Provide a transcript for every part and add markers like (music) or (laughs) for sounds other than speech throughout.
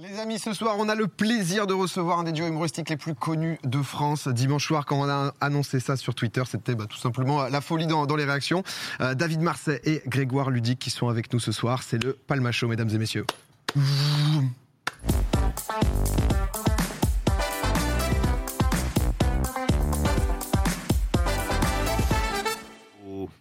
Les amis, ce soir, on a le plaisir de recevoir un des duos humoristiques les plus connus de France. Dimanche soir, quand on a annoncé ça sur Twitter, c'était bah, tout simplement la folie dans, dans les réactions. Euh, David Marseille et Grégoire Ludic qui sont avec nous ce soir. C'est le Palma Show, mesdames et messieurs.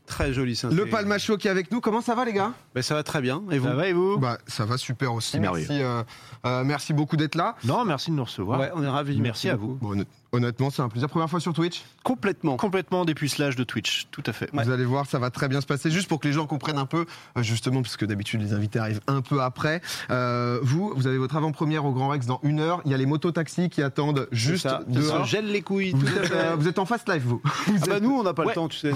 Très joli synthé. Le Palma Show qui est avec nous. Comment ça va, les gars? Ben, ça va très bien. Et vous? Ça va et vous? Bah, Ça va super aussi. Merci, euh, euh, merci beaucoup d'être là. Non, merci de nous recevoir. Ouais, on est ravis. Merci à vous. Bon, honnêtement, c'est un plaisir. Première fois sur Twitch. Complètement. Complètement dépucelage de Twitch, tout à fait. Vous allez voir, ça va très bien se passer. Juste pour que les gens comprennent un peu, euh, justement, parce que d'habitude les invités arrivent un peu après. Euh, vous, vous avez votre avant-première au Grand Rex dans une heure. Il y a les mototaxis qui attendent juste ça, dehors. se gèle les couilles. Vous tout à êtes, fait. euh, vous êtes en fast life, vous. Vous Ah bah êtes- nous, on n'a pas Ouais. le temps, tu sais.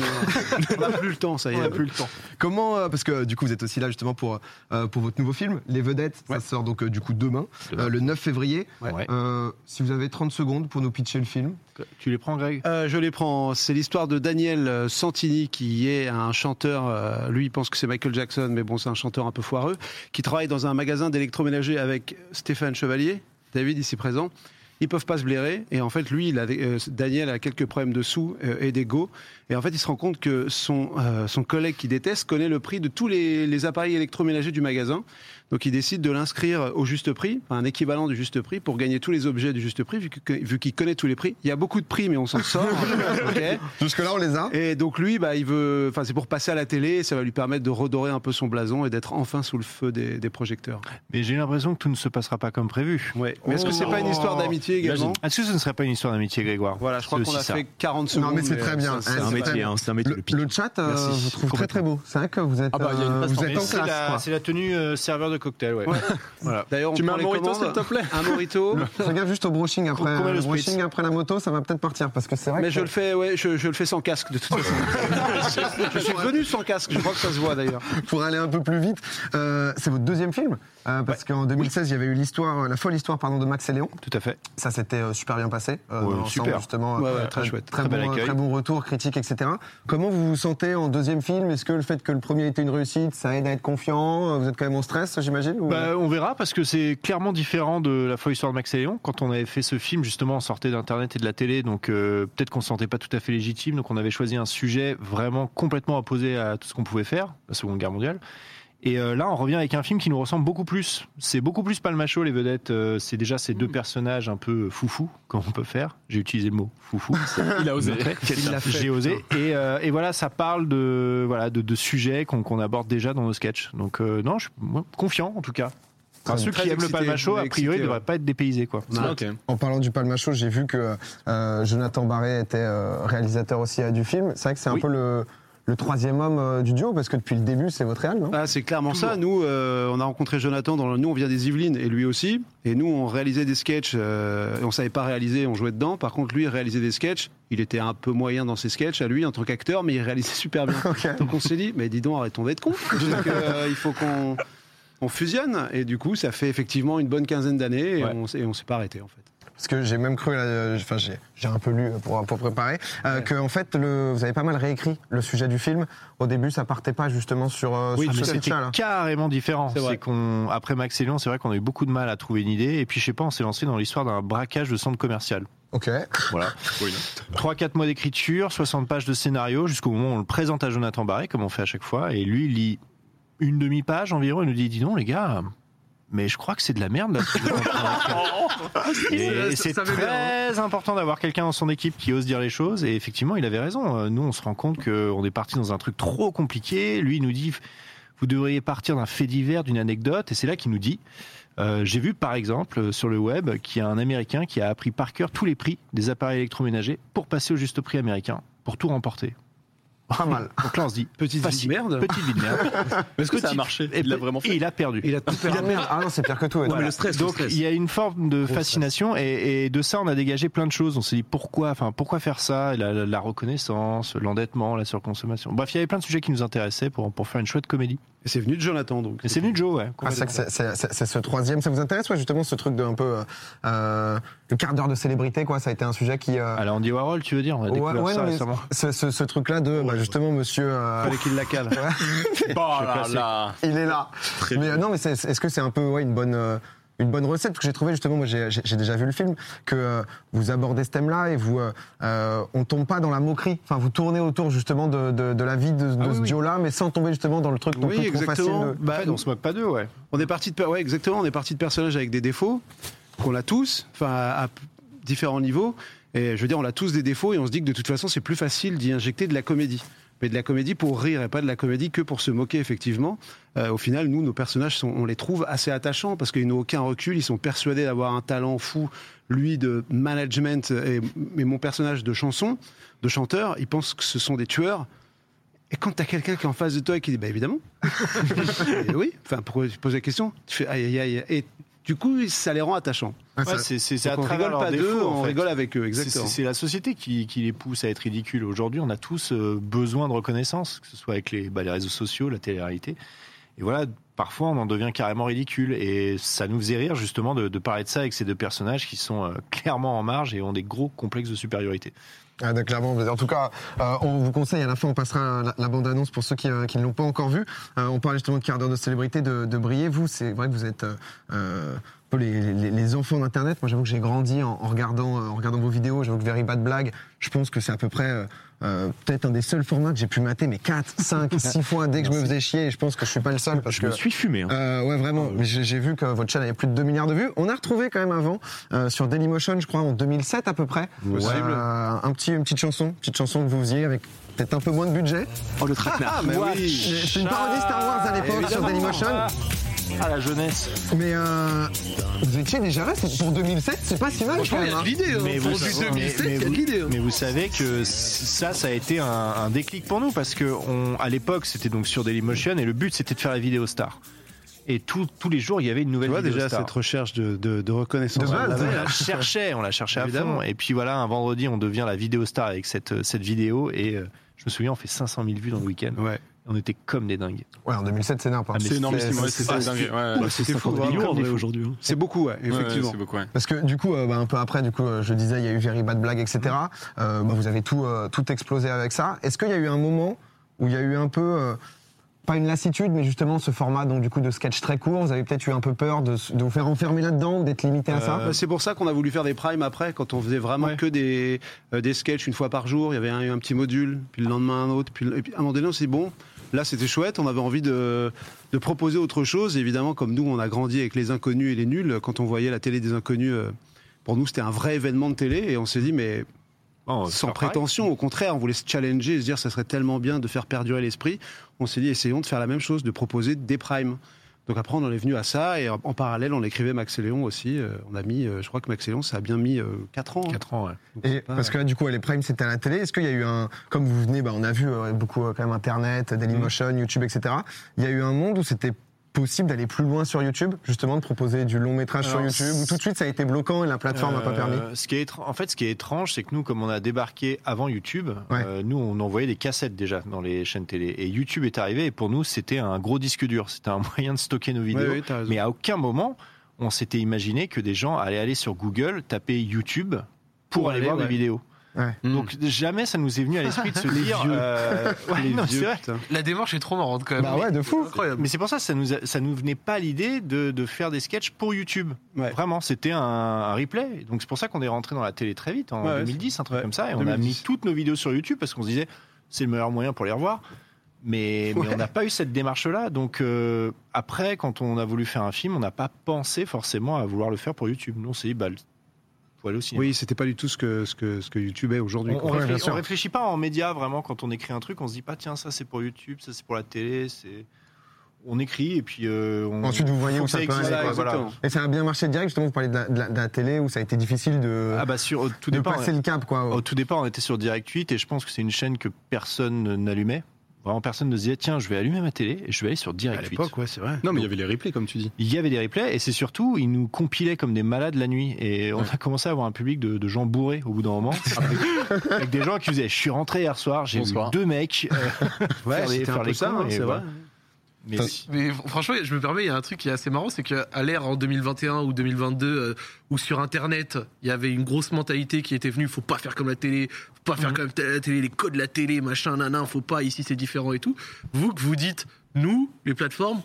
on n'a plus le temps, ça y est, on n'a plus le temps. Comment, euh, parce que du coup, vous êtes aussi là justement pour, euh, pour votre nouveau film, Les Vedettes. Ouais. Ça sort donc euh, du coup demain, Demain. euh, le 9 février. Ouais. Euh, si vous avez 30 secondes pour nous pitcher le film? Tu les prends, Greg? Euh, je les prends. C'est l'histoire de Daniel Santini, qui est un chanteur. euh, lui, il pense que c'est Michael Jackson, mais bon, c'est un chanteur un peu foireux, qui travaille dans un magasin d'électroménager avec Stéphane Chevalier, David ici présent. Ils peuvent pas se blairer. Et en fait, lui, il a, euh, Daniel a quelques problèmes de sous euh, et d'ego. Et en fait, il se rend compte que son, euh, son collègue qui déteste connaît le prix de tous les, les appareils électroménagers du magasin. Donc, il décide de l'inscrire au juste prix, un équivalent du juste prix, pour gagner tous les objets du juste prix, vu qu'il connaît tous les prix. Il y a beaucoup de prix, mais on s'en sort. (laughs) ok Jusque-là, on les a. et donc lui, bah, il veut, enfin, c'est pour passer à la télé, ça va lui permettre de redorer un peu son blason et d'être enfin sous le feu des, des projecteurs. Mais j'ai l'impression que tout ne se passera pas comme prévu. Ouais. Mais est-ce que c'est pas une histoire d'amitié également Est-ce que ce ne serait pas une histoire d'amitié, Grégoire? Voilà, je crois qu'on a ça. fait 40 secondes. Non, mais c'est très bien. ça- Eh, ça- c'est un métier, bien. c'est un métier Le, le chat, euh, je trouve très très beau. C'est vrai que vous êtes, Ah bah, il y a une euh, place vous en êtes classe. c'est la tenue euh, serveur de cocktail, ouais. (laughs) voilà. D'ailleurs, on Tu mets prend un commandes. s'il te plaît Un morito. (laughs) Fais gaffe juste au brushing après, le brushing après la moto, ça va peut-être partir parce que c'est vrai Mais que je le fais, ouais, je, je le fais sans casque de toute façon. (laughs) je suis venu sans casque. Je crois que ça se voit d'ailleurs. pour aller un peu plus vite, euh, c'est votre deuxième film euh, parce qu'en 2016 il y avait eu l'histoire, euh, la folle histoire pardon de Max et Léon. Tout à fait. Ça s'était euh, super bien passé. Euh, Ouais, super. justement. Ouais, très chouette. Très, Très bon, très retour, critique, etc. Comment vous vous sentez en deuxième film? Est-ce que le fait que le premier était une réussite, ça aide à être confiant? Vous êtes quand même en stress, j'imagine ou- Bah, on verra parce que c'est clairement différent de la folle histoire de Max et Léon. Quand on avait fait ce film, justement, on sortait d'internet et de la télé, donc peut-être qu'on se sentait pas tout à fait légitime. Donc on avait choisi un sujet vraiment complètement opposé à tout ce qu'on pouvait faire, la Seconde Guerre mondiale. Et euh, là, on revient avec un film qui nous ressemble beaucoup plus. C'est beaucoup plus Palmacho, les vedettes. euh, c'est déjà ces deux personnages un peu foufou, comme on peut faire. J'ai utilisé le mot foufou. (laughs) Il a osé. J'ai osé. Et, euh, et voilà, ça parle de, voilà, de, de sujets qu'on qu'on aborde déjà dans nos sketchs. Donc, euh, non, je suis confiant en tout cas. Enfin, Très ceux qui aiment le Palmacho, a priori, ne ouais. devraient pas être dépaysés. Quoi. En parlant du Palmacho, j'ai vu que euh, Jonathan Barré était euh, réalisateur aussi euh, du film. C'est vrai que c'est un peu le, le troisième homme euh, du duo parce que depuis le début c'est votre réal, non? Ah, c'est clairement ça. Nous, euh, on a rencontré Jonathan. Dans le... Nous, on vient des Yvelines et lui aussi. Et nous, on réalisait des sketchs. euh, et on savait pas réaliser, on jouait dedans. Par contre, lui, il réalisait des sketchs. Il était un peu moyen dans ses sketchs à lui en tant qu'acteur, mais il réalisait super bien. (laughs) Donc on s'est dit, mais dis donc, arrêtons d'être cons. (laughs) Donc, euh, il faut qu'on on fusionne. Et du coup, ça fait effectivement une bonne quinzaine d'années et Ouais. on, on s'est pas arrêté en fait. Parce que j'ai même cru, euh, enfin j'ai j'ai un peu lu pour, pour préparer, euh, que en fait le, vous avez pas mal réécrit le sujet du film. Au début, ça partait pas justement sur, euh, Oui, sur c'était carrément différent. C'est qu'on, après Max et Léon, c'est vrai qu'on a eu beaucoup de mal à trouver une idée. Et puis, je sais pas, on s'est lancé dans l'histoire d'un braquage de centre commercial. Ok. Voilà. 3-4 mois d'écriture, 60 pages de scénario, jusqu'au moment où on le présente à Jonathan Barré, comme on fait à chaque fois. Et lui, il lit une demi-page environ. Il nous dit Dis donc, les gars, mais je crois que c'est de la merde. Là, (laughs) et c'est très important d'avoir quelqu'un dans son équipe qui ose dire les choses. Et effectivement, il avait raison. Euh, Nous, on se rend compte qu'on est parti dans un truc trop compliqué. Lui, il nous dit Vous devriez partir d'un fait divers, d'une anecdote. Et c'est là qu'il nous dit euh, J'ai vu par exemple sur le web qu'il y a un Américain qui a appris par cœur tous les prix des appareils électroménagers pour passer au juste prix américain, pour tout remporter. Pas mal. (laughs) Donc là, on se dit Petite vie de facile. merde. Petite vie de merde. (laughs) Est-ce que ça a marché Et Il l'a vraiment Et fait il a perdu. Il a tout Il a perdu. Ah non, c'est pire que tout. ouais. Mais le stress, le Donc stress. il y a une forme de fascination et, et de ça on a dégagé plein de choses. On s'est dit pourquoi, enfin pourquoi faire ça, la, la- la reconnaissance, l'endettement, la surconsommation. Bref, il y avait plein de sujets qui nous intéressaient pour pour faire une chouette comédie. Et c'est venu de Jonathan donc. Et c'est venu de Joe, ouais. Ah, c'est que c'est- c'est c'est- c'est ce troisième. Ça vous intéresse, ouais, justement, ce truc de un peu euh, euh, le quart d'heure de célébrité, quoi. Ça a été un sujet qui. euh, la Andy Warhol, tu veux dire On a ouais, découvert ouais, ça non, mais récemment. ce, ce, ce truc-là de, bah, justement, monsieur. euh, Fallait qu'il la cale. (laughs) Oh là là il est là. Très mais bien. euh, non, mais c'est- est-ce que c'est un peu ouais, une bonne. Une bonne recette. Parce que j'ai trouvé justement, moi j'ai déjà vu le film, que euh, vous abordez ce thème-là et vous, euh, euh, on tombe pas dans la moquerie. Enfin, vous tournez autour justement de, de, de la vie de, de Ah oui, ce oui. duo-là, mais sans tomber justement dans le truc Oui, facile. Bah, En fait, on se moque pas d'eux, ouais. On est parti de ouais, exactement, on est parti de personnages avec des défauts qu'on a tous, enfin à, à différents niveaux. Et je veux dire, on a tous des défauts et on se dit que de toute façon, c'est plus facile d'y injecter de la comédie. Mais de la comédie pour rire et pas de la comédie que pour se moquer, effectivement. Euh, au final, nous, nos personnages, on les trouve assez attachants parce qu'ils n'ont aucun recul. Ils sont persuadés d'avoir un talent fou, lui, de management et, mon personnage de chanson, de chanteur. Ils pensent que ce sont des tueurs. Et quand t'as quelqu'un qui est en face de toi et qui dit, bah évidemment, (laughs) et oui, enfin, pourquoi tu poses la question? Tu fais aïe aïe aïe. Du coup, ça les rend attachants. Ah, Ouais, ça- c'est à on rigole pas d'eux, en on fait. rigole avec eux, C'est- exactement. C'est c'est la société qui, qui les pousse à être ridicules. Aujourd'hui, on a tous euh, besoin de reconnaissance, que ce soit avec les, bah, les réseaux sociaux, la télé-réalité. Et voilà, parfois, on en devient carrément ridicule. Et ça nous faisait rire, justement, de, de parler de ça avec ces deux personnages qui sont euh, clairement en marge et ont des gros complexes de supériorité. Ah, donc, clairement, en tout cas, euh, on vous conseille, à la fin, on passera la, bande-annonce pour ceux qui, euh, qui ne l'ont pas encore vue. Euh, on parlait justement de quart de célébrité, de, de briller. Vous, c'est vrai que vous êtes peu les, les- les enfants d'Internet. Moi, j'avoue que j'ai grandi en, en regardant, euh, en regardant vos vidéos. J'avoue que Very Bad Blague, je pense que c'est à peu près euh, euh, peut-être un des seuls formats que j'ai pu mater, mais 4, 5, 6 fois dès que je me faisais chier. Et je pense que je suis pas le seul. Parce Je que, me suis fumé. hein. euh, ouais, vraiment. Mais j'ai j'ai vu que votre chaîne avait plus de 2 milliards de vues. On a retrouvé quand même avant euh, sur Dailymotion, je crois, en 2007 à peu près, un petit, une petite chanson, petite chanson que vous faisiez avec peut-être un peu moins de budget. Oh, le traquenard. (laughs) Ah, mais oui C'est une parodie Star Wars à l'époque sur Dailymotion. Ah, la jeunesse Mais euh, vous étiez déjà là, c'est- pour 2007, c'est pas si mal quand même. hein. l'idée. Mais vous, mais- mais vous- l'idée. mais vous savez que ça, ça a été un, un déclic pour nous parce que on, à l'époque, c'était donc sur Dailymotion et le but c'était de faire la vidéo star. Et tout- tous les jours, il y avait une Tu nouvelle vois vidéo déjà star. cette recherche de, de, de reconnaissance. De base, On la cherchait, on la cherchait à Évidemment. fond. Et puis voilà, un vendredi, on devient la vidéo star avec cette, cette vidéo. Et euh, je me souviens, on fait 500 000 vues dans le week-end. Ouais. On était comme des dingues. Ouais, en 2007, c'est n'importe. Ah, mais C'est énormissime. ouais, c'est- fou, 50 vraiment, millions en comme vrai des fous. aujourd'hui. hein. C'est beaucoup, ouais, effectivement. C'est beaucoup, ouais. Parce que du coup, euh, bah, un peu après, du coup, euh, je disais, il y a eu Very Bad Blague, etc. Euh, bah, vous avez tout, euh, tout explosé avec ça. Est-ce qu'il y a eu un moment où il y a eu un peu, euh, pas une lassitude, mais justement ce format donc du coup de sketch très court Vous avez peut-être eu un peu peur de, de vous faire enfermer là-dedans, ou d'être limité à ça? C'est pour ça qu'on a voulu faire des primes après, quand on faisait vraiment Ouais. que des, euh, des sketchs une fois par jour. Il y avait un, un petit module, puis le lendemain un autre. Puis, et puis à un moment donné, on s'est dit, bon, là c'était chouette, on avait envie de, de proposer autre chose. Évidemment, comme nous, on a grandi avec les inconnus et les nuls, quand on voyait la télé des inconnus, euh, pour nous c'était un vrai événement de télé. Et on s'est dit, mais Oh, sans pareil. prétention, au contraire, on voulait se challenger, se dire ça serait tellement bien de faire perdurer l'esprit. On s'est dit essayons de faire la même chose, de proposer des primes. Donc après on en est venu à ça et en, en parallèle on écrivait Max et Léon aussi. Euh, on a mis, euh, je crois que Max et Léon ça a bien mis 4 ans. hein. 4 ans, ouais. Donc Et pas- parce que là, du coup, les primes, c'était à la télé. Est-ce qu'il y a eu un, comme vous venez, bah, on a vu euh, beaucoup euh, quand même Internet, Dailymotion, YouTube, etc. Il y a eu un monde où c'était possible d'aller plus loin sur YouTube, justement de proposer du long métrage sur YouTube, tout de suite ça a été bloquant et la plateforme n'a pas Euh, permis. Ce qui est en fait, ce qui est étrange, c'est que nous, comme on a débarqué avant YouTube, Ouais. euh, nous, on envoyait des cassettes déjà dans les chaînes télé. Et YouTube est arrivé, et pour nous, c'était un gros disque dur. C'était un (laughs) moyen de stocker nos vidéos. ouais. Mais à aucun moment, on s'était imaginé que des gens allaient aller sur Google, taper YouTube pour, Pour aller, aller, voir ouais. des vidéos. Ouais. Donc jamais ça nous est venu à l'esprit de se (laughs) dire. euh, (laughs) ouais, non, vieux, vrai. La démarche est trop marrante quand même. Bah ouais, de fou. Incroyable. Mais c'est pour ça que ça nous, a- ça nous venait pas l'idée de, de faire des sketchs pour YouTube. Ouais. Vraiment, c'était un, un replay. Donc c'est pour ça qu'on est rentré dans la télé très vite, en Ouais, ouais, 2010, un truc ouais, comme ça. Et on a 2010. mis toutes nos vidéos sur YouTube parce qu'on se disait c'est le meilleur moyen pour les revoir. Mais, mais on n'a pas eu cette démarche-là. Donc euh, après, quand on a voulu faire un film, on n'a pas pensé forcément à vouloir le faire pour YouTube. Nous, on s'est dit, bah, faut aller au cinéma. Oui, c'était pas du tout ce que, ce que, ce que YouTube est aujourd'hui. On, on réfléchit, on pas en média vraiment quand on écrit un truc, on se dit pas tiens ça c'est pour YouTube, ça c'est pour la télé, c'est on écrit et puis euh, on... Ensuite, vous voyez où ça peut aller, voilà. Et ça a bien marché direct, justement, vous parlez de la, de la- de la télé où ça a été difficile de, Ah bah sur au tout de départ, passer le cap, quoi. au tout départ on était sur Direct 8 et je pense que c'est une chaîne que personne n'allumait. Vraiment personne ne se disait tiens je vais allumer ma télé et je vais aller sur À Direct 8. l'époque, ouais, c'est vrai. Non, mais il y avait les replays, comme tu dis. Il y avait des replays et c'est surtout ils nous compilaient comme des malades la nuit et on a commencé à avoir un public de, de gens bourrés au bout d'un moment (laughs) avec, avec des gens qui faisaient je suis rentré hier soir j'ai vu deux mecs euh, Ouais, faire les, c'était un faire peu les ça, cons, hein, et c'est voilà. Mais franchement, je me permets, il y a un truc qui est assez marrant, c'est qu'à l'ère en 2021 ou 2022, euh, où sur Internet, il y avait une grosse mentalité qui était venue, faut pas faire comme la télé, faut pas faire comme la télé, les codes de la télé, machin, nanan, faut pas, ici c'est différent et tout. Vous que vous dites, nous, les plateformes,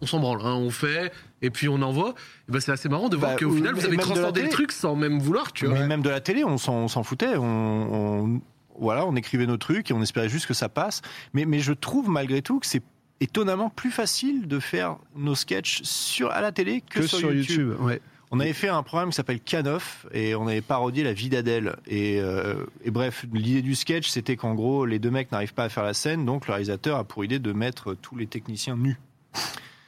on s'en branle, hein, on fait, et puis on envoie. Et ben, c'est assez marrant de voir Bah, qu'au final, vous avez transcendé le truc sans même vouloir, tu vois. Mais même de la télé, on s'en on s'en foutait. On, on- voilà, on écrivait nos trucs et on espérait juste que ça passe. Mais, mais je trouve malgré tout que c'est étonnamment plus facile de faire nos sketchs sur, à la télé que, Que sur YouTube. ouais. On avait fait un programme qui s'appelle Canoff et on avait parodié la vie d'Adèle. Et, euh, et bref, l'idée du sketch, c'était qu'en gros, les deux mecs n'arrivent pas à faire la scène, donc le réalisateur a pour idée de mettre tous les techniciens nus.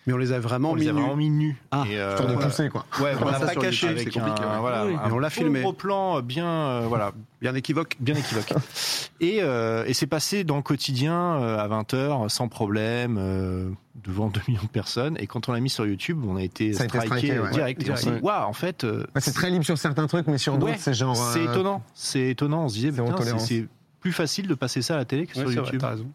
Mais on les a vraiment On mis les a nus. vraiment mis nus. Ah, Et, euh, de pousser, quoi. Ouais, on l'a ça pas caché. C'est compliqué, un, ouais. voilà, Oui, un et on l'a filmé. gros plan bien, euh, voilà, Bien équivoque. bien équivoque. (laughs) et euh, et c'est passé dans le quotidien euh, à 20h sans problème euh, devant 2 millions de personnes. Et quand on l'a mis sur YouTube, on a été Ça a été striké striké, ouais. direct. Et on s'est dit, waouh, en fait, euh, Ouais, c'est très libre sur certains trucs, mais sur d'autres, c'est genre. c'est euh, étonnant. C'est étonnant. On se disait, c'est- plus facile de passer ça à la télé que sur vrai, YouTube. raison.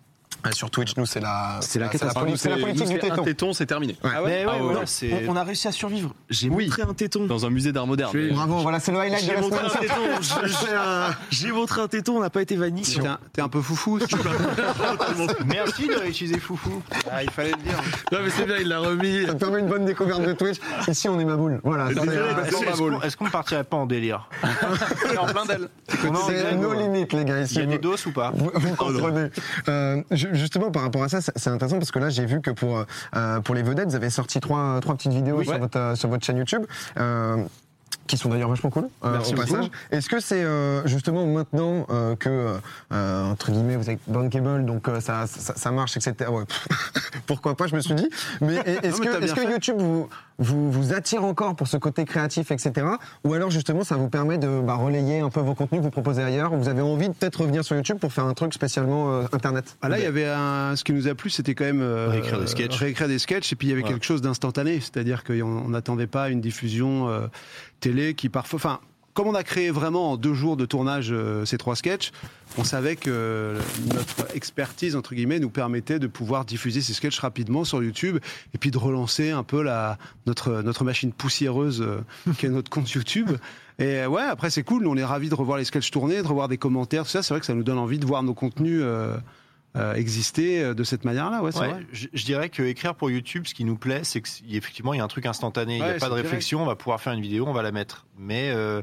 Ah, sur Twitch, nous, c'est la. C'est la la, catastrophe. poli- c'est la politique du Un téton. téton, c'est terminé. Ouais. Ouais, Ah ouais, ouais, ouais. c'est- On, on a réussi à survivre. J'ai Oui. montré un téton. Dans un musée d'art moderne. Bravo, voilà, c'est le highlight de J'ai la montré semaine. un téton. (laughs) Euh, J'ai montré un téton, on n'a pas été vanni. T'es un, t'es un peu foufou. (laughs) Merci de utiliser Foufou. Ah, il fallait le dire. Non, mais c'est bien, il l'a remis. Ça permet une bonne découverte de Twitch. Ici, on est ma boule. Voilà. c'est, euh, Est-ce est-ce qu'on qu'on partirait pas en délire (laughs) en plein d'elle. C'est nos limites, les gars. Il y a des doses ou pas vous- vous comprenez. Ju- justement, par rapport à ça, c'est intéressant parce que là, j'ai vu que pour, euh, pour les vedettes, vous avez sorti trois, trois petites vidéos sur, Ouais. votre, euh, sur votre chaîne YouTube. euh, qui sont d'ailleurs vachement cool euh, Merci au passage. Est-ce que c'est euh, justement maintenant euh, que euh, entre guillemets vous êtes bankable donc euh, ça, ça ça marche etc. Ouais, (laughs) pourquoi pas je me suis dit. Mais (laughs) est-ce que, bien que. YouTube vous, vous vous attire encore pour ce côté créatif etc. Ou alors justement ça vous permet de bah, relayer un peu vos contenus que vous proposez ailleurs. ou Vous avez envie de peut-être revenir sur YouTube pour faire un truc spécialement euh, internet? Ah là, il y avait un. Ce qui nous a plu, c'était quand même euh, Réécrire des sketchs. réécrire des sketchs, et puis il y avait quelque chose d'instantané, c'est-à-dire qu'on on n'attendait pas une diffusion euh, télé qui parfois. Enfin, comme on a créé vraiment en deux jours de tournage euh, ces trois sketchs, on savait que notre expertise entre guillemets nous permettait de pouvoir diffuser ces sketchs rapidement sur YouTube et puis de relancer un peu la notre notre machine poussiéreuse euh, qui est notre compte YouTube. Et euh, ouais, après c'est cool, nous, on est ravis de revoir les sketchs tournés, de revoir des commentaires, tout ça. C'est vrai que ça nous donne envie de voir nos contenus euh, exister euh, de cette manière-là. Ouais, Ouais, je, je dirais que écrire pour YouTube, ce qui nous plaît, c'est qu'effectivement, il y a un truc instantané. Il n'y a pas de direct. réflexion. On va pouvoir faire une vidéo, on va la mettre. Mais, euh,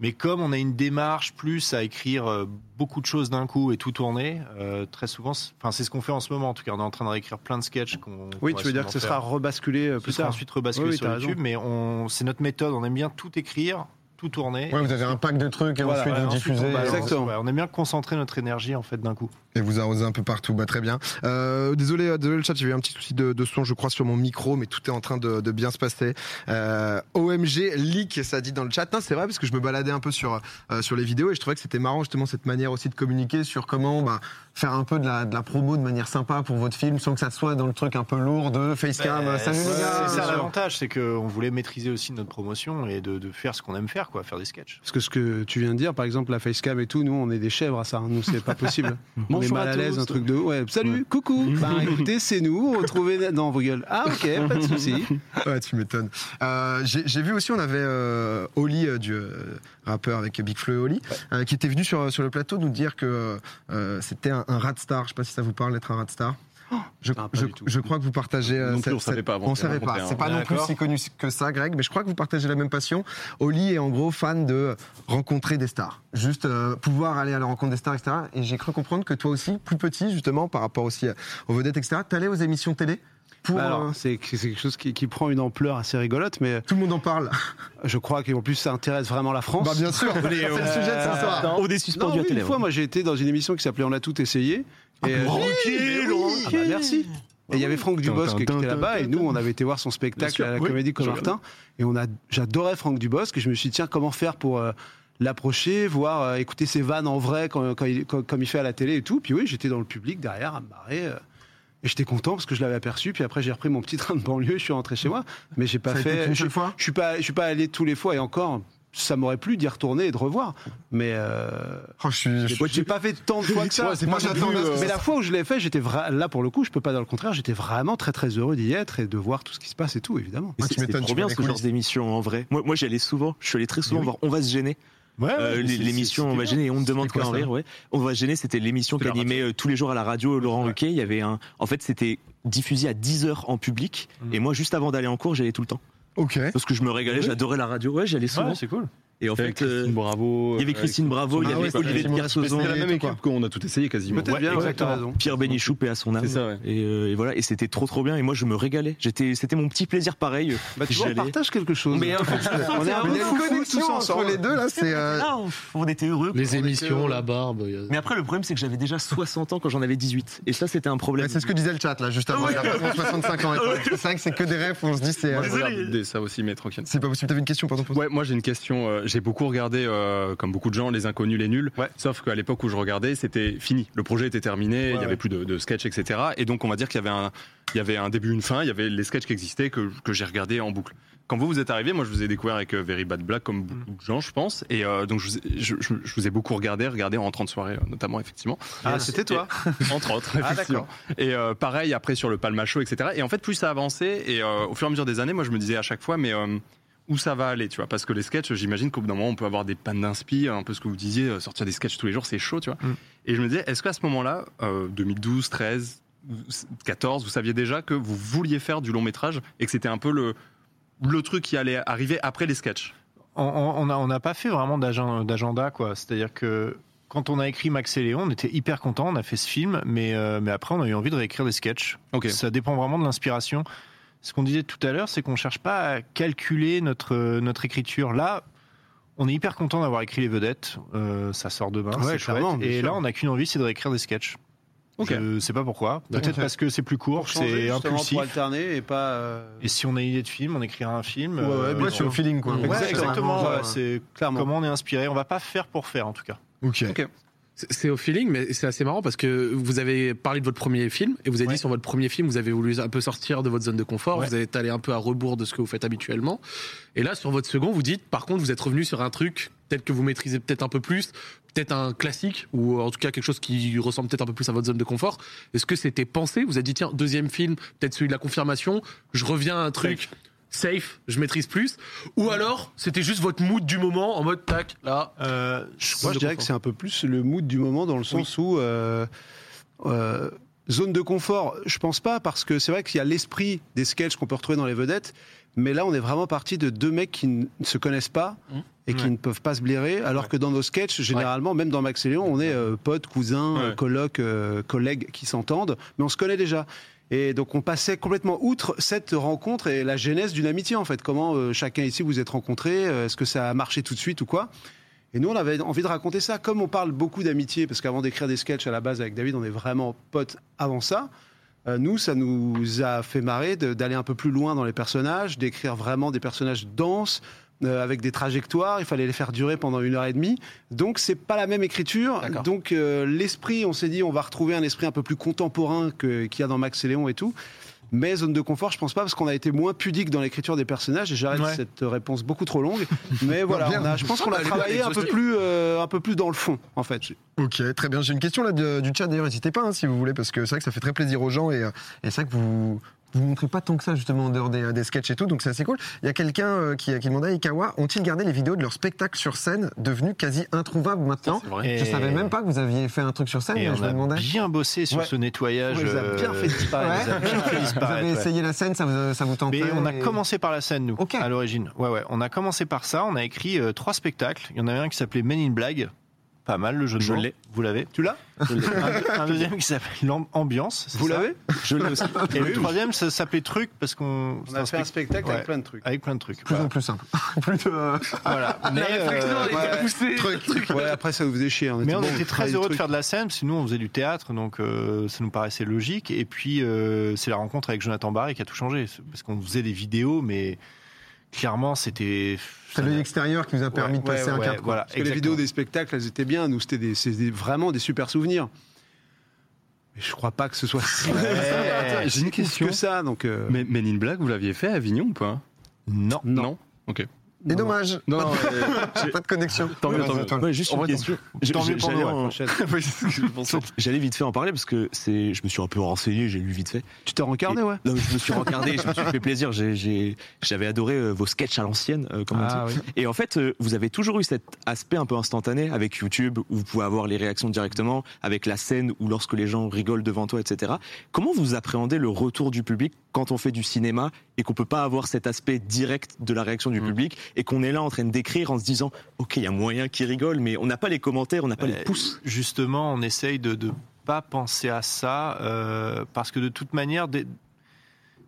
mais comme on a une démarche plus à écrire beaucoup de choses d'un coup et tout tourner, euh, très souvent, c'est- ce qu'on fait en ce moment. En tout cas, on est en train de réécrire plein de sketchs. qu'on Oui, tu veux dire que ce sera rebasculé plus Ce sera tard. ensuite rebasculé Oui, oui, sur YouTube. raison. Mais c'est notre méthode. On aime bien tout écrire, tout tourner. Ouais, vous avez un pack de trucs et Voilà, ensuite ouais, vous ensuite, diffusez. on balance. Exactement. Ouais, on aime bien concentrer notre énergie en fait d'un coup. Et vous arrosez un peu partout, bah, très bien. Euh, désolé, euh, désolé le chat, j'ai eu un petit souci de, de son, je crois, sur mon micro, mais tout est en train de, de bien se passer. Euh, OMG leak, ça dit dans le chat. Non, c'est vrai parce que je me baladais un peu sur euh, sur les vidéos et je trouvais que c'était marrant justement cette manière aussi de communiquer sur comment bah, faire un peu de la, de la promo de manière sympa pour votre film sans que ça soit dans le truc un peu lourd de facecam. Ben, Salut les gars. C'est ça l'avantage, c'est qu'on voulait maîtriser aussi notre promotion et de, de faire ce qu'on aime faire, quoi, faire des sketchs. Parce que ce que tu viens de dire, par exemple, la facecam et tout, nous, on est des chèvres à ça. hein. Nous, c'est pas possible. (laughs) on est mal à à l'aise, un truc de. Ouais, salut, coucou. (laughs) Bah écoutez, c'est nous. Retrouvez. Non, vos gueules. Ah, ok, pas de souci. (laughs) Ouais, tu m'étonnes. Euh, J'ai vu aussi, on avait euh, Oli, euh, du euh, rappeur avec Big Flo et Oli, euh, qui était venu sur, sur le plateau nous dire que euh, c'était un, un rat star. Je sais pas si ça vous parle d'être un rat star. Je, Ah, je- crois que vous partagez. euh, Non plus, cette- on savait cette- pas avant On les savait pas. C'est pas non plus si connu que ça, Greg. Mais je crois que vous partagez la même passion. Oli est en gros fan de rencontrer des stars. Juste euh, pouvoir aller à la rencontre des stars, etc. Et j'ai cru comprendre que toi aussi, plus petit justement, par rapport aussi aux vedettes, etc. T'allais aux émissions télé pour. Bah alors, euh, c'est c'est quelque chose qui, qui prend une ampleur assez rigolote, mais tout le monde en parle. je crois qu'en plus, ça intéresse vraiment la France. Bah bien sûr, (laughs) c'est le sujet de ce soir. On est Non, suspendu oui, à télé. une fois, moi, j'ai été dans une émission qui s'appelait On a tout essayé. Et, euh, oui, ah bah, merci. Et il y avait Franck Dubosc qui était là-bas et nous on avait été voir son spectacle sûr, à la oui, Comédie Comartin et on a j'adorais Franck Dubosc et je me suis dit tiens comment faire pour euh, l'approcher voir euh, écouter ses vannes en vrai quand, quand il, quand- comme il fait à la télé et tout puis oui j'étais dans le public derrière à me marrer euh, et j'étais content parce que je l'avais aperçu puis après j'ai repris mon petit train de banlieue je suis rentré chez moi mais j'ai pas Ça fait je, seule fois je suis pas je suis pas allé tous les fois et encore ça m'aurait plu d'y retourner et de revoir mais euh, Oh, suis. j'ai pas fait tant de fois que ça. Ouais, moi, Mais la fois où je l'ai fait, j'étais vra- là pour le coup, je peux pas dire le contraire, j'étais vraiment très très heureux d'y être et de voir tout ce qui se passe et tout, évidemment. Ah, C'est tu m'étonnes, c'est trop bien ce genre d'émission en vrai. Moi, moi j'y allais souvent. Je suis allé très souvent oui. voir On va se gêner. Ouais, Euh, l'é- l'émission On va gêner et on ne demande quoi, qu'à en rire. Ouais. On va gêner, c'était l'émission qu'animait euh, tous les jours à la radio Laurent Ruquier. Il y avait un. En fait, c'était diffusé à 10h en public. Mhm. Et moi, juste avant d'aller en cours, j'y allais tout le temps. Ok. Parce que je me régalais, j'adorais la radio. Ouais, j'y allais souvent. C'est cool. Et en fait, euh, Christine Bravo. il y avait euh, Christine Bravo, il y Ah avait ouais, Olivier de Kersauzon. C'était la même quoi. équipe qu'on a tout essayé quasiment. Peut-être bien, exactement. Pierre Bénichou, paix à son âme. C'est ça, ouais. Et, euh, et voilà, et c'était trop trop bien. Et moi, je me régalais. J'étais, c'était mon petit plaisir pareil. Bah, tu vois, on J'allais- partage quelque chose. Mais, euh, (laughs) on est un Il y a peu une connexion tous entre ensemble. les deux là, c'est. euh, Ah, on était heureux. Les émissions, heureux. la barbe. y a- Mais après, le problème, c'est que j'avais déjà 60 ans quand j'en avais 18. Et ça, c'était un problème. Ouais, c'est ce que disait le chat là, juste avant. Il a vraiment 65 ans. et tout. C'est vrai que c'est que des rêves où on se dit c'est. Euh, ça aussi, mais tranquille. C'est pas possible. T'avais une question, pardon. Ouais, moi j'ai une question. J'ai beaucoup regardé, euh, comme beaucoup de gens, les inconnus, les nuls. Ouais. Sauf qu'à l'époque où je regardais, c'était fini. Le projet était terminé, il y ouais. avait plus de, de sketch, etc. Et donc on va dire qu'il y avait un, il y avait un début, une fin. Il y avait les sketchs qui existaient que, que j'ai regardé en boucle. Quand vous vous êtes arrivé, moi je vous ai découvert avec euh, Very Bad Black, comme beaucoup de gens, je pense. Et euh, donc je, vous ai- je, je- je vous ai beaucoup regardé, regardé en rentrant de soirée, notamment effectivement. Ah, c'était toi (laughs) entre autres, Ah, effectivement. Et euh, pareil après sur le Palma Show, etc. Et en fait, plus ça avançait, et au fur et à mesure des années, moi je me disais à chaque fois, mais où ça va aller, tu vois Parce que les sketchs, j'imagine qu'au bout d'un moment, on peut avoir des pannes d'inspi, un peu ce que vous disiez, euh, sortir des sketchs tous les jours, c'est chaud, tu vois. Mm. Et je me disais, est-ce qu'à ce moment-là, euh, 2012, 13, 14, vous saviez déjà que vous vouliez faire du long métrage et que c'était un peu le le truc qui allait arriver après les sketchs? On- n'a pas fait vraiment d'agen- d'agenda, quoi. C'est-à-dire que quand on a écrit Max et Léon, on était hyper content, on a fait ce film, mais, euh, mais après on a eu envie de réécrire des sketchs. Ok. Ça dépend vraiment de l'inspiration. Ce qu'on disait tout à l'heure, c'est qu'on cherche pas à calculer notre, notre écriture. Là, on est hyper content d'avoir écrit les vedettes. Euh, ça sort demain. Ouais, c'est chouette. Et sûr. là, on n'a qu'une envie, c'est de réécrire des sketchs. Ok. Je sais pas pourquoi. Peut-être Ok. parce que c'est plus court, c'est justement, impulsif. pour alterner et pas. euh, Et si on a une idée de film, on écrira un film. Ouais, ouais, euh, bien Ouais, sûr. sur le feeling quoi. Ouais, Exactement. exactement. Ouais, ouais, c'est Clairement. comment on est inspiré. On va pas faire pour faire, en tout cas. Ok. C'est au feeling, mais c'est assez marrant parce que vous avez parlé de votre premier film et vous avez Ouais. dit sur votre premier film, vous avez voulu un peu sortir de votre zone de confort, Ouais. vous êtes allé un peu à rebours de ce que vous faites habituellement. Et là, sur votre second, vous dites, par contre, vous êtes revenu sur un truc peut-être que vous maîtrisez peut-être un peu plus, peut-être un classique ou en tout cas quelque chose qui ressemble peut-être un peu plus à votre zone de confort. Est-ce que c'était pensé? Vous avez dit, tiens, deuxième film, peut-être celui de la confirmation, je reviens à un truc. Safe, je maîtrise plus, ou alors c'était juste votre mood du moment en mode tac, là, Euh, Moi, je dirais que c'est un peu plus le mood du moment dans le sens où euh, euh, zone de confort, je pense pas parce que c'est vrai qu'il y a l'esprit des sketchs qu'on peut retrouver dans les vedettes, mais là, on est vraiment parti de deux mecs qui ne se connaissent pas Mmh. et qui Ouais. ne peuvent pas se blairer, alors que dans nos sketchs, généralement, même dans Max et Léon, on est euh, potes, cousins, Ouais. colocs, euh, collègues qui s'entendent, mais on se connaît déjà. Et donc on passait complètement outre cette rencontre et la genèse d'une amitié en fait. Comment euh, chacun ici vous êtes rencontrés, euh, est-ce que ça a marché tout de suite ou quoi? Et nous on avait envie de raconter ça. Comme on parle beaucoup d'amitié, parce qu'avant d'écrire des sketchs à la base avec David, on est vraiment potes avant ça. euh, nous, ça nous a fait marrer d'aller un peu plus loin dans les personnages, d'écrire vraiment des personnages denses, euh, avec des trajectoires. Il fallait les faire durer pendant une heure et demie. Donc, c'est pas la même écriture. Donc, euh, l'esprit, on s'est dit, on va retrouver un esprit un peu plus contemporain que- qu'il y a dans Max et Léon et tout. Mais zone de confort, je pense pas, parce qu'on a été moins pudique dans l'écriture des personnages. Et j'arrête Ouais. cette réponse beaucoup trop longue. (laughs) Mais voilà, bien. on a- je pense qu'on a travaillé un peu plus, euh, un peu plus dans le fond, en fait. Ok, très bien. J'ai une question là de- du chat d'ailleurs, n'hésitez pas hein, si vous voulez, parce que c'est vrai que ça fait très plaisir aux gens et, et c'est vrai que vous vous montrez pas tant que ça justement en dehors des, des sketchs et tout, donc c'est assez cool. Il y a quelqu'un euh, qui, qui demandait à Ikawa, ont-ils gardé les vidéos de leur spectacle sur scène, devenus quasi introuvables maintenant C'est vrai. Je Et- savais même pas que vous aviez fait un truc sur scène, Et mais on je me a demandais. bien bossé sur Ouais. ce nettoyage. On les a bien euh, fait disparaître. Ouais. bien fait Vous avez (laughs) ouais. essayé la scène, ça vous, ça vous tentait Mais on a et- commencé par la scène, nous, à l'origine. Ouais, ouais. On a commencé par ça. On a écrit euh, trois spectacles. Il y en avait un qui s'appelait Men in Blague. Pas mal le jeu de Je mots. l'ai. Vous l'avez? Tu l'as? (laughs) Un, un deuxième qui s'appelle Ambiance. Vous l'avez? Je l'ai aussi. (laughs) Et le troisième, ça s'appelait Truc parce qu'on. On a fait un spectacle Ouais. avec plein de trucs. avec plein de trucs. Plus en plus simple. plus de... Voilà. Mais, euh, Ouais. Ouais, après, ça vous faisait chier. Mais on bon, était très heureux de truc. faire de la scène, parce que nous on faisait du théâtre, donc euh, ça nous paraissait logique. Et puis euh, c'est la rencontre avec Jonathan Barré qui a tout changé, parce qu'on faisait des vidéos, mais clairement c'était. C'est l'œil extérieur qui vous a permis de Ouais, passer un ouais, cap. Voilà, Parce que les vidéos des spectacles, elles étaient bien. Nous, c'était des, c'était vraiment des super souvenirs. Mais je crois pas que ce soit si. (laughs) J'ai une question. que ça. Donc, euh, Mais Men in Black, vous l'aviez fait à Avignon ou pas? Non. non. Ok. Et dommage. Non, non, (laughs) Pas de connexion. Tant mieux, tant mieux. Ouais, juste une question. Je- Tant mieux je- pour j'allais nous, en- ouais, prochaine. Oui, c'est ce que je pensais. J'allais vite fait en parler parce que c'est, je me suis un peu renseigné, j'ai lu vite fait. Tu t'es rencarné, ouais Non, mais je me suis regardé, je me suis fait plaisir. J'ai, j'ai- j'avais adoré euh, vos sketchs à l'ancienne, euh, comme on dit. Ah oui. Et en fait, euh, vous avez toujours eu cet aspect un peu instantané avec YouTube, où vous pouvez avoir les réactions directement, avec la scène ou lorsque les gens rigolent devant toi, etc. Comment vous appréhendez le retour du public quand on fait du cinéma et qu'on peut pas avoir cet aspect direct de la réaction du public et qu'on est là en train de décrire en se disant, ok, il y a moyen qu'ils rigolent, mais on n'a pas les commentaires, on n'a pas les Euh, pouces. Justement, on essaye de ne pas penser à ça euh, parce que de toute manière, dès,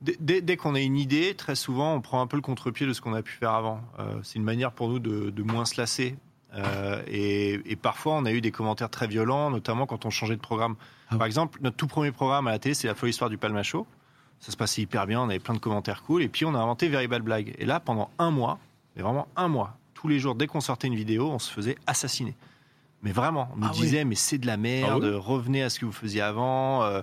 dès- qu'on a une idée, très souvent, on prend un peu le contre-pied de ce qu'on a pu faire avant. Euh, c'est une manière pour nous de, de moins se lasser. Euh, et, et parfois, on a eu des commentaires très violents, notamment quand on changeait de programme. Ah Par exemple, notre tout premier programme à la télé, c'est la folle histoire du Palmacho. Ça se passait hyper bien, on avait plein de commentaires cool. Et puis, on a inventé Very Bad Blague. Et là, pendant un mois, mais vraiment un mois, tous les jours, dès qu'on sortait une vidéo, on se faisait assassiner. Mais vraiment, on nous Ah oui. disait, mais c'est de la merde, Ah revenez à ce que vous faisiez avant, euh,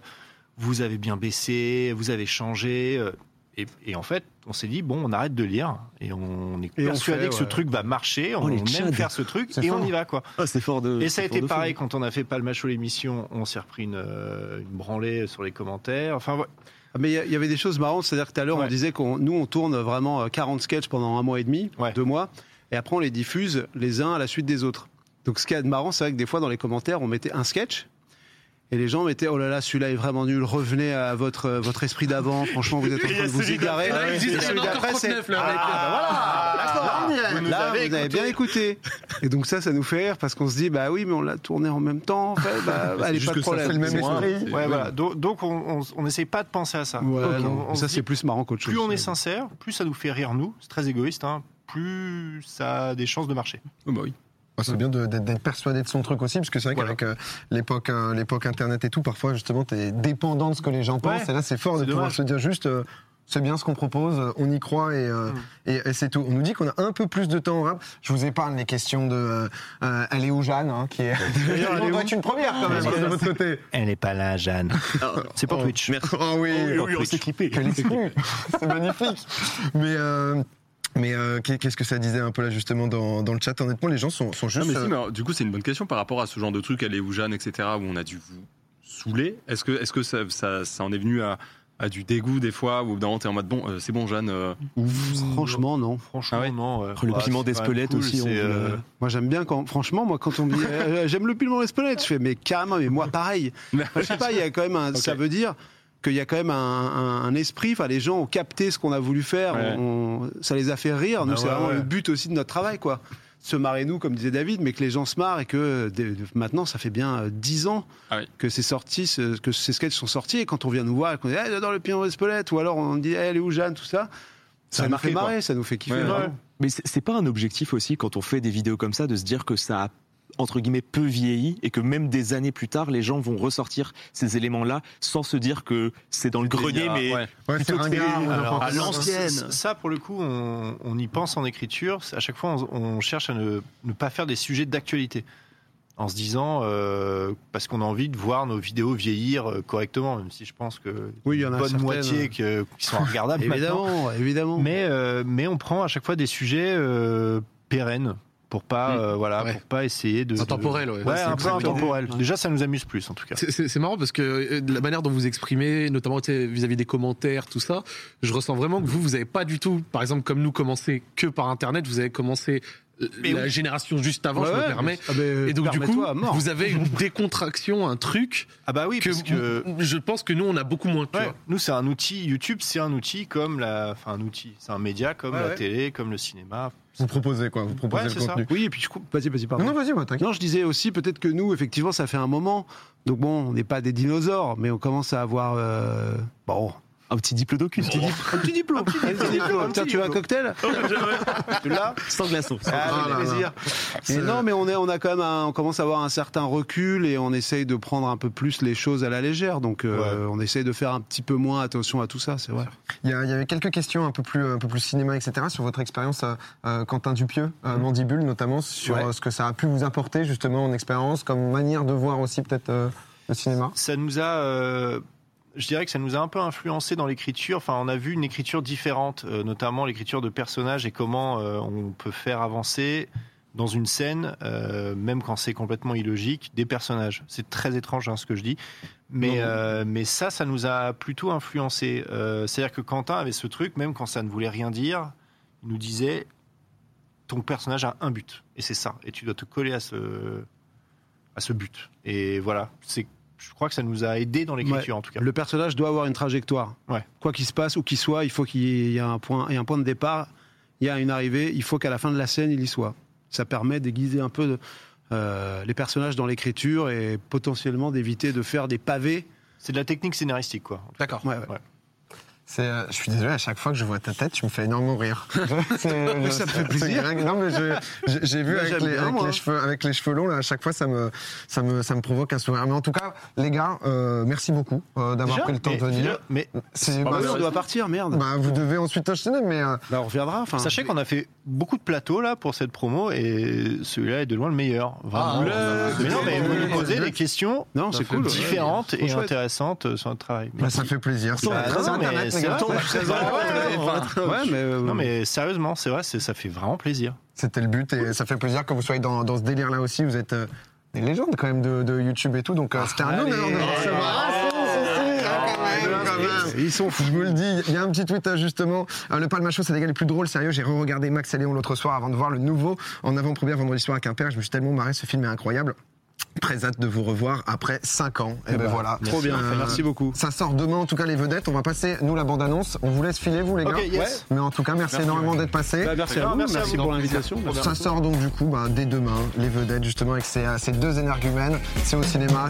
vous avez bien baissé, vous avez changé. euh, et, et en fait, on s'est dit, bon, on arrête de lire, et on est Et on persuadé fait, que ce truc va marcher, on, Oh, aime faire ce truc, et on y va, quoi. Ah, c'est fort de. Et ça a été fou. pareil quand on a fait Palmacho l'émission, on s'est repris une, euh, une branlée sur les commentaires. Enfin, ouais. Ah, Mais il y avait des choses marrantes, c'est-à-dire que tout à l'heure, on disait qu'on nous, on tourne vraiment euh, 40 sketchs pendant un mois et demi, Ouais. deux mois, et après, on les diffuse les uns à la suite des autres. Donc, ce qui est marrant, c'est vrai que des fois, dans les commentaires, on mettait un sketch, et les gens mettaient Oh là là, celui-là est vraiment nul, revenez à votre, euh, votre esprit d'avant, franchement, vous êtes en train de vous égarer. Et celui d'après, c'est 39, là, avec- Ah, voilà, Vous nous Là, avez vous avez bien écouté. Et donc, ça, ça nous fait rire parce qu'on se dit Bah oui, mais on l'a tourné en même temps, en fait, bah, allez, juste pas de problème. C'est le même esprit. Ouais, voilà. Donc, on- n'essaye pas de penser à ça. Ouais, non, ça, c'est plus marrant qu'autre chose. plus on est sincère, plus ça nous fait rire nous. C'est très égoïste, hein, plus ça a des chances de marcher. Oh, bah oui. C'est bien de- d'être persuadé de son truc aussi, parce que c'est vrai Voilà. qu'avec euh, l'époque euh, l'époque Internet et tout, parfois justement, tu es dépendant de ce que les gens pensent. Ouais. Et là, c'est fort de pouvoir dommage. se dire juste, euh, c'est bien ce qu'on propose, euh, on y croit et, euh, Mm. et, et c'est tout. On nous dit qu'on a un peu plus de temps en rap. Je vous épargne les questions de euh, euh, Elle est où Jeanne hein, qui est... On doit être une première quand même, de votre côté. Elle n'est pas là, Jeanne. C'est pour Oh. Twitch. Merci. Oh oui, Oui, oui, on s'est exclu (laughs) C'est magnifique. Mais, euh, mais euh, qu'est- qu'est-ce que ça disait un peu là justement dans, dans le chat? Honnêtement, les gens sont, sont Non, juste. mais si, euh, mais alors, du coup, c'est une bonne question par rapport à ce genre de truc, aller où Jeanne, etc., où on a dû vous saouler. Est-ce que, est-ce que ça, ça, ça en est venu à, à du dégoût des fois, où d'un moment t'es en mode bon, euh, c'est bon, Jeanne. euh, Franchement, non. Franchement, Ah ouais? non. euh, Le bah, piment d'Espelette cool, aussi, on euh, Moi j'aime bien quand, franchement, moi quand on me dit euh, (laughs) j'aime le piment d'Espelette, je fais mais carrément, mais moi pareil. (laughs) Moi, je sais pas, il y a quand même un, ça veut dire qu'il y a quand même un, un- un esprit. Enfin, les gens ont capté ce qu'on a voulu faire, Ouais. on- ça les a fait rire. Nous, Ah c'est ouais, vraiment ouais. le but aussi de notre travail, quoi. Se marrer nous, comme disait David, mais que les gens se marrent et que maintenant, ça fait bien euh, dix ans Ah oui. que c'est sorti, ce- que ces sketchs sont sortis. Et quand on vient nous voir et qu'on dit, hey, dans le piment d'Espelette, ou alors on dit, hey, elle est où Jeanne, tout ça. Ça, Ça a nous marqué, fait quoi. marrer, ça nous fait kiffer. Ouais, vraiment. ouais. Mais c'est c'est pas un objectif aussi quand on fait des vidéos comme ça de se dire que ça a entre guillemets peu vieilli et que même des années plus tard les gens vont ressortir ces éléments-là sans se dire que c'est dans le grenier mais Ouais. ouais, c'est à l'ancienne. Ça, pour le coup, on, on y pense en écriture. À chaque fois, on, on cherche à ne, ne pas faire des sujets d'actualité. En se disant, euh, parce qu'on a envie de voir nos vidéos vieillir euh, correctement, même si je pense que Oui, il y en a une bonne certaines, moitié que- qui sont regardables (laughs) maintenant. Évidemment, évidemment. Mais, euh, mais on prend à chaque fois des sujets euh, pérennes pour pas, Mm. euh, voilà, Ouais. pour pas essayer de. Intemporel, ouais. Ouais, un peu intemporel. Déjà, ça nous amuse plus, en tout cas. C'est- marrant parce que euh, de la manière dont vous exprimez, notamment vis-à-vis des commentaires, tout ça, je ressens vraiment que vous, vous n'avez pas du tout, par exemple, comme nous, commencé que par Internet, vous avez commencé Mais la oui. génération juste avant, je Ouais, me ouais, permets. ah Et donc du coup, vous avez une décontraction, un truc Ah bah oui, que, parce que je pense que nous on a beaucoup moins. tu Ouais, vois. nous c'est un outil. YouTube, c'est un outil comme la, enfin un outil, c'est un média comme Ouais, la ouais. télé, comme le cinéma. Vous proposez quoi? Vous proposez Ouais, le ça. contenu? Oui, et puis je coupe. Vas-y, vas-y, pardon. Non, non, vas-y, moi, t'inquiète. Non, je disais aussi peut-être que nous, effectivement, ça fait un moment. Donc bon, on n'est pas des dinosaures, mais on commence à avoir euh, bon un petit diplôme d'ocul un petit diplôme. Un petit diplôme. Tiens, tu veux un cocktail? Tu l'as? Sans glaçon Ah, là là. plaisir. Mais non, mais on est, on a quand même, un- on commence à avoir un certain recul et on essaye de prendre un peu plus les choses à la légère. Donc, euh, on essaye de faire un petit peu moins attention à tout ça, c'est vrai. Il y, a- il y avait quelques questions un peu plus, un peu plus cinéma, etc. sur votre expérience, euh, euh, Quentin Dupieux, euh, Mandibule notamment, sur Ouais. euh, ce que ça a pu vous apporter justement en expérience, comme manière de voir aussi peut-être euh, le cinéma. Ça nous a. je dirais que ça nous a un peu influencé dans l'écriture. Enfin, on a vu une écriture différente, euh, notamment l'écriture de personnages et comment euh, on peut faire avancer dans une scène, euh, même quand c'est complètement illogique, des personnages. C'est très étrange hein, ce que je dis, mais mais ça, ça nous a plutôt influencé. C'est-à-dire que Quentin avait ce truc, même quand ça ne voulait rien dire, il nous disait ton personnage a un but et c'est ça, et tu dois te coller à ce à ce but. Et voilà, c'est je crois que ça nous a aidé dans l'écriture en tout cas. Le personnage doit avoir une trajectoire. Ouais. Quoi qu'il se passe, où qu'il soit, il faut qu'il y ait un point, ait un point de départ, il y a une arrivée, il faut qu'à la fin de la scène, il y soit. Ça permet d'aiguiser un peu de- euh, les personnages dans l'écriture et potentiellement d'éviter de faire des pavés. C'est de la technique scénaristique quoi. D'accord. Ouais, euh, je suis désolé, à chaque fois que je vois ta tête, tu me fais énormément rire. (laughs) C'est- ça me fait plaisir. Non, mais je- j'ai vu avec, les, bien, avec moi. les cheveux, avec les cheveux longs, là, à chaque fois, ça me, ça me, ça me provoque un sourire. Mais en tout cas, les gars, euh, merci beaucoup euh, d'avoir pris le temps mais, de venir. mais C'est- Ah bah, on doit partir, merde. bah, vous devez ensuite enchaîner, mais euh, Là, on reviendra. Sachez qu'on a fait beaucoup de plateaux là pour cette promo et celui-là est de loin le meilleur. Vraiment. Ah, mais non, mais vous nous posez des questions non, c'est cool. différentes et intéressantes sur notre travail. bah, ça fait plaisir. Bah, mais Internet, les vrai. Ouais, ouais, mais, euh, Non mais sérieusement, c'est vrai, ça fait vraiment plaisir. C'était le but et ça fait plaisir que vous soyez dans, dans ce délire-là aussi. Vous êtes euh, des légendes quand même de, de YouTube et tout, donc euh, c'était un honneur de vous recevoir. Ah, si, si, si, ah, quand même, quand même. Ils sont fous. Je vous le dis, il y a un petit tweet euh, justement. Le Palma Show, c'est des gars les plus drôles, sérieux. J'ai re-regardé Max et Léon l'autre soir avant de voir le nouveau en avant-première vendredi soir à Quimper. Je me suis tellement marré, ce film est incroyable. Très hâte de vous revoir après 5 ans. Et, ben voilà. Trop bien. Euh, Merci beaucoup. Ça sort demain, en tout cas, les vedettes. On va passer, nous, la bande-annonce. On vous laisse filer, vous, les gars. Yes. Mais en tout cas, merci, énormément d'être passé. Bah, merci à vous. merci Merci, à vous. pour l'invitation. Ça sort donc du coup bah, dès demain, les vedettes justement avec ces, ces deux énergumènes. C'est au cinéma.